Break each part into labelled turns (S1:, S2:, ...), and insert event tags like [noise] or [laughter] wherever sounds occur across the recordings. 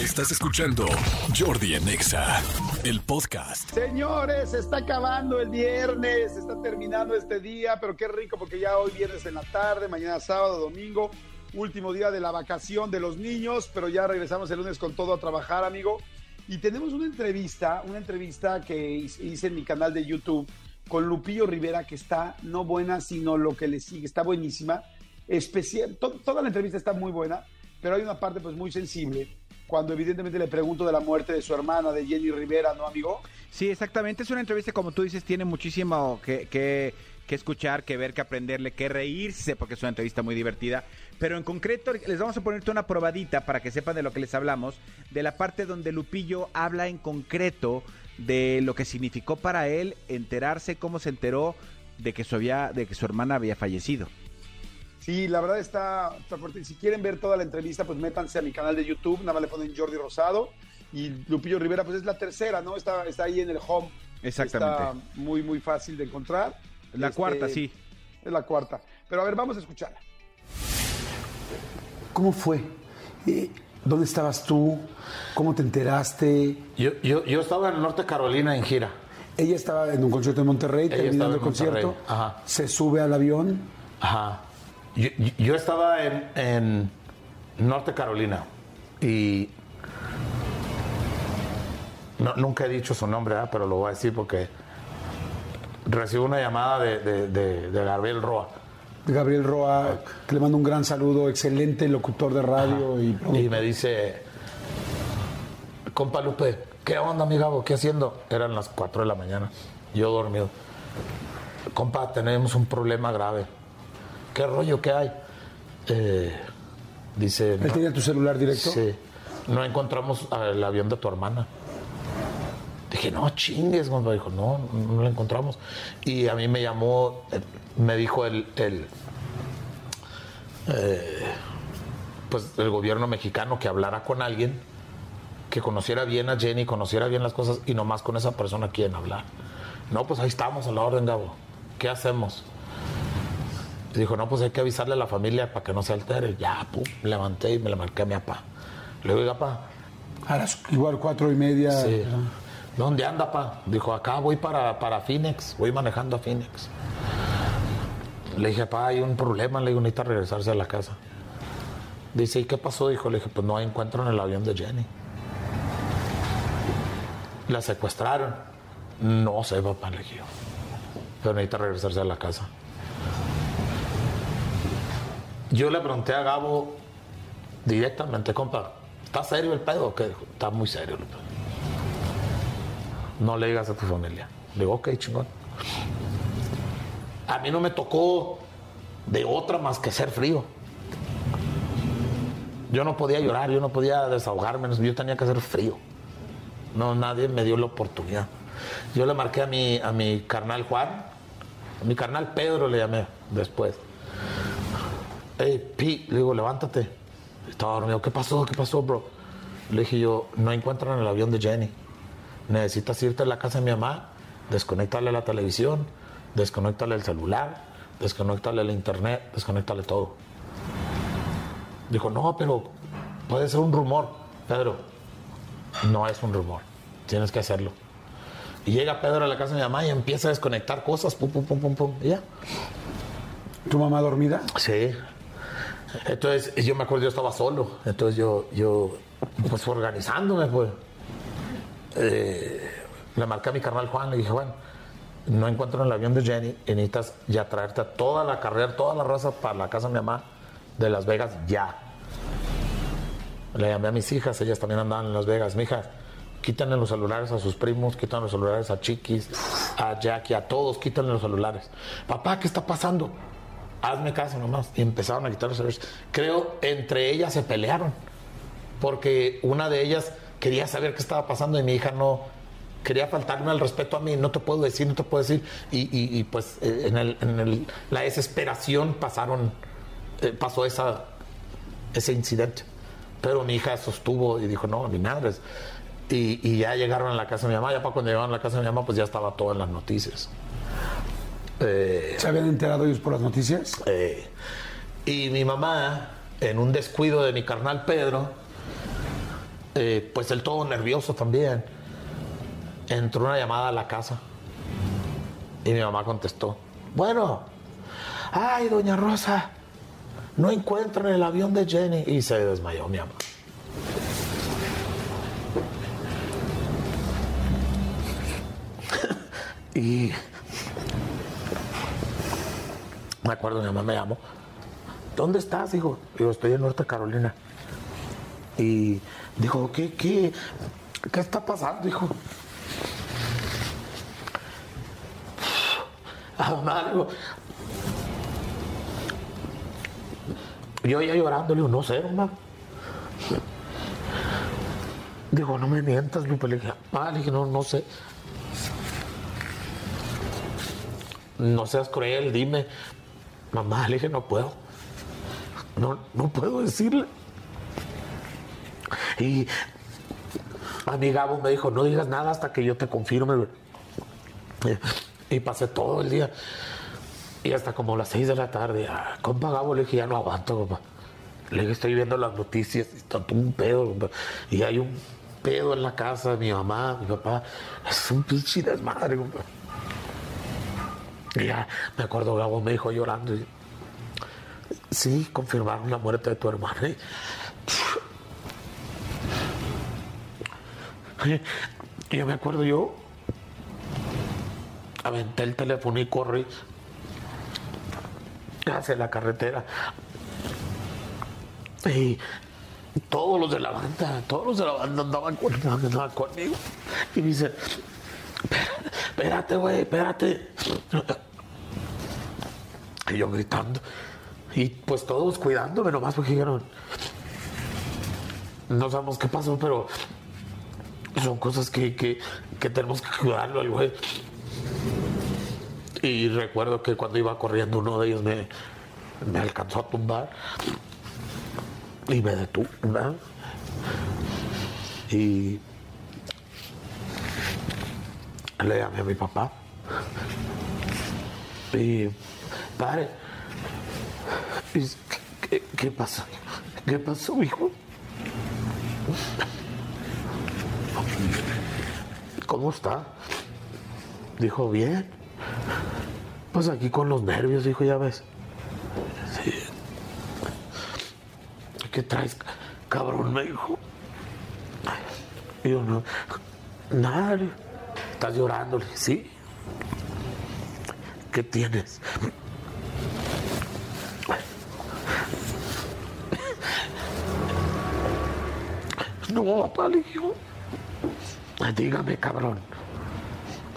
S1: Estás escuchando Jordi Anexa, el podcast.
S2: Señores, se está acabando el viernes, está terminando este día, pero qué rico porque ya hoy viernes en la tarde, mañana sábado, domingo, último día de la vacación de los niños, pero ya regresamos el lunes con todo a trabajar, amigo. Y tenemos una entrevista, una entrevista que hice en mi canal de YouTube con Lupillo Rivera, que está no buena, sino lo que le sigue, está buenísima. Especial, toda la entrevista está muy buena, pero hay una parte pues muy sensible cuando evidentemente le pregunto de la muerte de su hermana, de Jenny Rivera, ¿no, amigo?
S3: Sí, exactamente. Es una entrevista, como tú dices, tiene muchísimo que, que, que, escuchar, que ver, que aprenderle, que reírse, porque es una entrevista muy divertida. Pero en concreto, les vamos a ponerte una probadita para que sepan de lo que les hablamos, de la parte donde Lupillo habla en concreto de lo que significó para él enterarse, cómo se enteró de que su, había, de que su hermana había fallecido.
S2: Sí, la verdad está, fuerte. Si quieren ver toda la entrevista, pues métanse a mi canal de YouTube, nada más le ponen Jordi Rosado. Y Lupillo Rivera, pues es la tercera, ¿no? Está, está ahí en el home.
S3: Exactamente.
S2: Está muy, muy fácil de encontrar.
S3: La este, cuarta, sí.
S2: Es la cuarta. Pero a ver, vamos a escucharla.
S4: ¿Cómo fue? Eh, ¿Dónde estabas tú? ¿Cómo te enteraste?
S5: Yo, yo, yo estaba en Norte Carolina en gira.
S4: Ella estaba en un concierto en Monterrey, terminando el concierto.
S5: Ajá.
S4: Se sube al avión.
S5: Ajá. Yo, estaba en, Norte Carolina y nunca he dicho su nombre, pero lo voy a decir porque recibo una llamada de, Gabriel Roa.
S4: Gabriel Roa, que le mando un gran saludo, excelente locutor de radio y
S5: Y me dice, compa Lupe, ¿qué onda, mi Gabo? ¿Qué haciendo? Eran las 4 de la mañana, yo dormido. Compa, tenemos un problema grave ¿qué rollo que hay? Eh, dice...
S4: ¿Él tenía tu celular directo?
S5: Sí. No encontramos el avión de tu hermana. Dije, no chingues, cuando dijo, no, no lo encontramos. Y a mí me llamó, eh, me dijo el, el eh, pues el gobierno mexicano que hablara con alguien que conociera bien a Jenny, conociera bien las cosas y nomás con esa persona quieren hablar. No, pues ahí estamos a la orden, Gabo. ¿Qué hacemos? Dijo, no, pues hay que avisarle a la familia para que no se altere. Ya, pum, me levanté y me la marqué a mi papá. Le digo, papá.
S4: A las igual cuatro y media.
S5: Sí. ¿Dónde anda, papá? Dijo, acá voy para, para Phoenix, voy manejando a Phoenix. Le dije, papá, hay un problema, le digo, necesita regresarse a la casa. Dice, ¿y qué pasó? Dijo, le dije, pues no encuentro en el avión de Jenny. La secuestraron. No sé, papá, le dije Pero necesita regresarse a la casa. Yo le pregunté a Gabo directamente, compa, ¿está serio el pedo? Que está muy serio el pedo. No le digas a tu familia. Le digo, ok, chingón. A mí no me tocó de otra más que ser frío. Yo no podía llorar, yo no podía desahogarme, yo tenía que ser frío. No, nadie me dio la oportunidad. Yo le marqué a mi, a mi carnal Juan, a mi carnal Pedro le llamé después hey, Pete, le digo, levántate. Estaba dormido, ¿qué pasó? ¿Qué pasó, bro? Le dije yo, no encuentran el avión de Jenny. Necesitas irte a la casa de mi mamá, desconectarle la televisión, desconectarle el celular, desconectarle el internet, desconectarle todo. Dijo, no, pero puede ser un rumor. Pedro, no es un rumor. Tienes que hacerlo. Y llega Pedro a la casa de mi mamá y empieza a desconectar cosas, pum, pum, pum, pum, pum. Y ya.
S4: ¿Tu mamá dormida?
S5: Sí. Entonces, yo me acuerdo, yo estaba solo. Entonces, yo, yo pues organizándome, pues. Eh, le marqué a mi carnal Juan, le dije, bueno, no encuentro en el avión de Jenny y necesitas ya traerte a toda la carrera, toda la raza para la casa de mi mamá de Las Vegas ya. Le llamé a mis hijas, ellas también andaban en Las Vegas. Mi hija, quítanle los celulares a sus primos, quítanle los celulares a Chiquis, a Jackie, a todos, quítanle los celulares. Papá, ¿qué está pasando? Hazme caso nomás. Y empezaron a quitar los celulares. Creo entre ellas se pelearon, porque una de ellas quería saber qué estaba pasando y mi hija no quería faltarme al respeto a mí, no te puedo decir, no te puedo decir. Y, pues eh, en, el, la desesperación pasaron, eh, pasó esa, ese incidente. Pero mi hija sostuvo y dijo, no, mi madre. Y, y, ya llegaron a la casa de mi mamá, ya para cuando llegaron a la casa de mi mamá, pues ya estaba todo en las noticias.
S4: Eh, ¿Se habían enterado ellos por las noticias?
S5: Eh, y mi mamá, en un descuido de mi carnal Pedro, eh, pues él todo nervioso también. Entró una llamada a la casa y mi mamá contestó, bueno, ay, doña Rosa, no encuentran el avión de Jenny y se desmayó mi mamá. [laughs] y me acuerdo, mi mamá me llamó. ¿Dónde estás? Dijo, digo, estoy en Norte Carolina. Y dijo, ¿qué, qué, qué está pasando? Dijo. A yo ya llorando, le digo, no sé, mamá. Digo, no me mientas, Lupe. Le dije, ah, le dije, no, no sé. No seas cruel, dime. Mamá, le dije, no puedo. No, no puedo decirle. Y a mi Gabo me dijo, no digas nada hasta que yo te confirme. Y pasé todo el día. Y hasta como las seis de la tarde, ah, compa Gabo, le dije, ya no aguanto, compa. Le dije, estoy viendo las noticias y está todo un pedo, compa. Y hay un pedo en la casa de mi mamá, mi papá. Es un pinche desmadre, compa. Y ya me acuerdo, Gabo me dijo llorando. sí, confirmaron la muerte de tu hermana. Y, yo me acuerdo, yo aventé el teléfono y corrí hacia la carretera. Y todos los de la banda, todos los de la banda andaban, andaban conmigo. Y me dice, espérate, güey, espérate. Y yo gritando. Y pues todos cuidándome nomás porque dijeron, no sabemos qué pasó, pero son cosas que, que, que tenemos que cuidarlo al güey. Y recuerdo que cuando iba corriendo uno de ellos me, me alcanzó a tumbar y me detuvo. ¿verdad? Y le llamé a mi papá. Y, padre, ¿qué, qué pasó? ¿Qué pasó, hijo? ¿Cómo está? Dijo, bien. Pues aquí con los nervios, dijo, ya ves. Sí. ¿Qué traes, cabrón? Me dijo. Y yo, no, nada. ¿Estás llorando? Le dije, sí. ¿Qué tienes? No, dijo. Dígame, cabrón.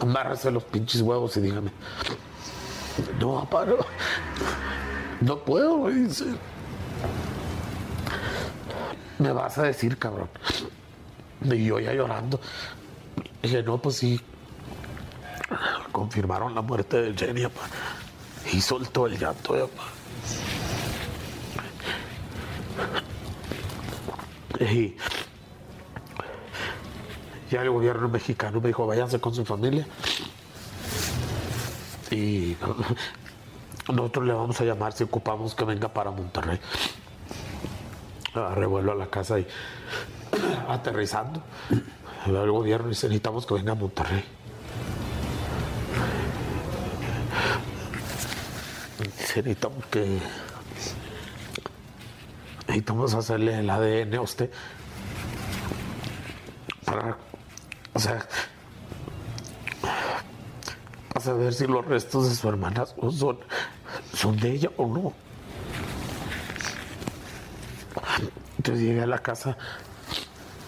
S5: Amárrese los pinches huevos y dígame. No, papá, no. No puedo, me dice. Me vas a decir, cabrón. Y yo ya llorando. Dije, no, pues sí. Confirmaron la muerte de Jenny. Y soltó el papá. Y ya el gobierno mexicano me dijo, váyanse con su familia. Y [laughs] nosotros le vamos a llamar si ocupamos que venga para Monterrey. Agarré vuelo a la casa y [clears throat] aterrizando. El gobierno dice, necesitamos que venga a Monterrey. Dice, necesitamos que... Hacerle el ADN a usted para, o sea, para saber si los restos de su hermana son, son de ella o no. Entonces llegué a la casa,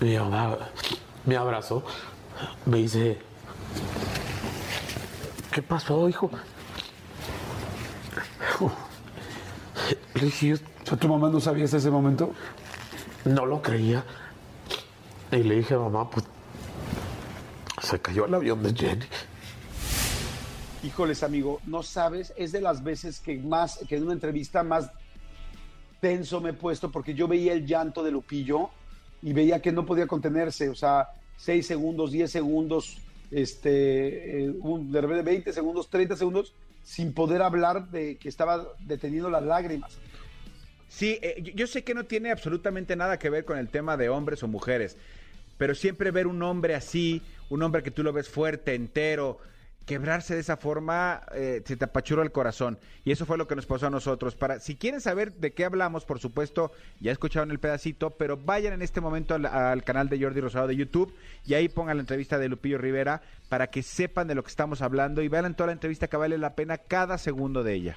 S5: mi mamá me abrazó, me dice, ¿qué pasó, hijo? Le dije, "Yo
S4: O sea, ¿Tu mamá no sabía hasta ese momento?
S5: no lo creía. Y le dije a mamá, pues se cayó el avión de Jenny.
S2: Híjoles, amigo, no sabes, es de las veces que más, que en una entrevista más tenso me he puesto porque yo veía el llanto de Lupillo y veía que no podía contenerse, o sea, 6 segundos, 10 segundos, este, eh, un, de repente 20 segundos, 30 segundos, sin poder hablar de que estaba deteniendo las lágrimas.
S3: Sí, eh, yo- sé que no tiene absolutamente nada que ver con el tema de hombres o mujeres, pero siempre ver un hombre así, un hombre que tú lo ves fuerte, entero, quebrarse de esa forma, eh, se te apachurra el corazón. Y eso fue lo que nos pasó a nosotros. Para, si quieren saber de qué hablamos, por supuesto, ya escucharon el pedacito, pero vayan en este momento al, al canal de Jordi Rosado de YouTube y ahí pongan la entrevista de Lupillo Rivera para que sepan de lo que estamos hablando y vean toda la entrevista que vale la pena cada segundo de ella.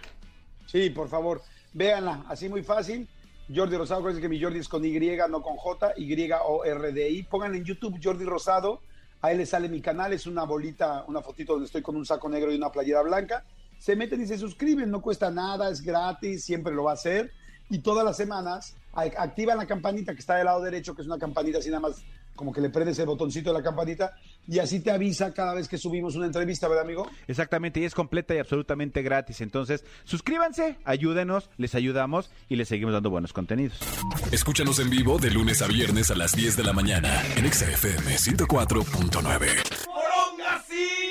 S2: Sí, por favor, véanla, así muy fácil. Jordi Rosado, acuérdense que mi Jordi es con Y, no con J, Y-O-R-D-I. Pongan en YouTube Jordi Rosado, ahí les sale mi canal, es una bolita, una fotito donde estoy con un saco negro y una playera blanca. Se meten y se suscriben, no cuesta nada, es gratis, siempre lo va a hacer. Y todas las semanas activan la campanita que está del lado derecho, que es una campanita así nada más, como que le prendes el botoncito de la campanita y así te avisa cada vez que subimos una entrevista, ¿verdad, amigo?
S3: Exactamente, y es completa y absolutamente gratis. Entonces, suscríbanse, ayúdenos, les ayudamos y les seguimos dando buenos contenidos.
S1: Escúchanos en vivo de lunes a viernes a las 10 de la mañana en Exa FM 104.9.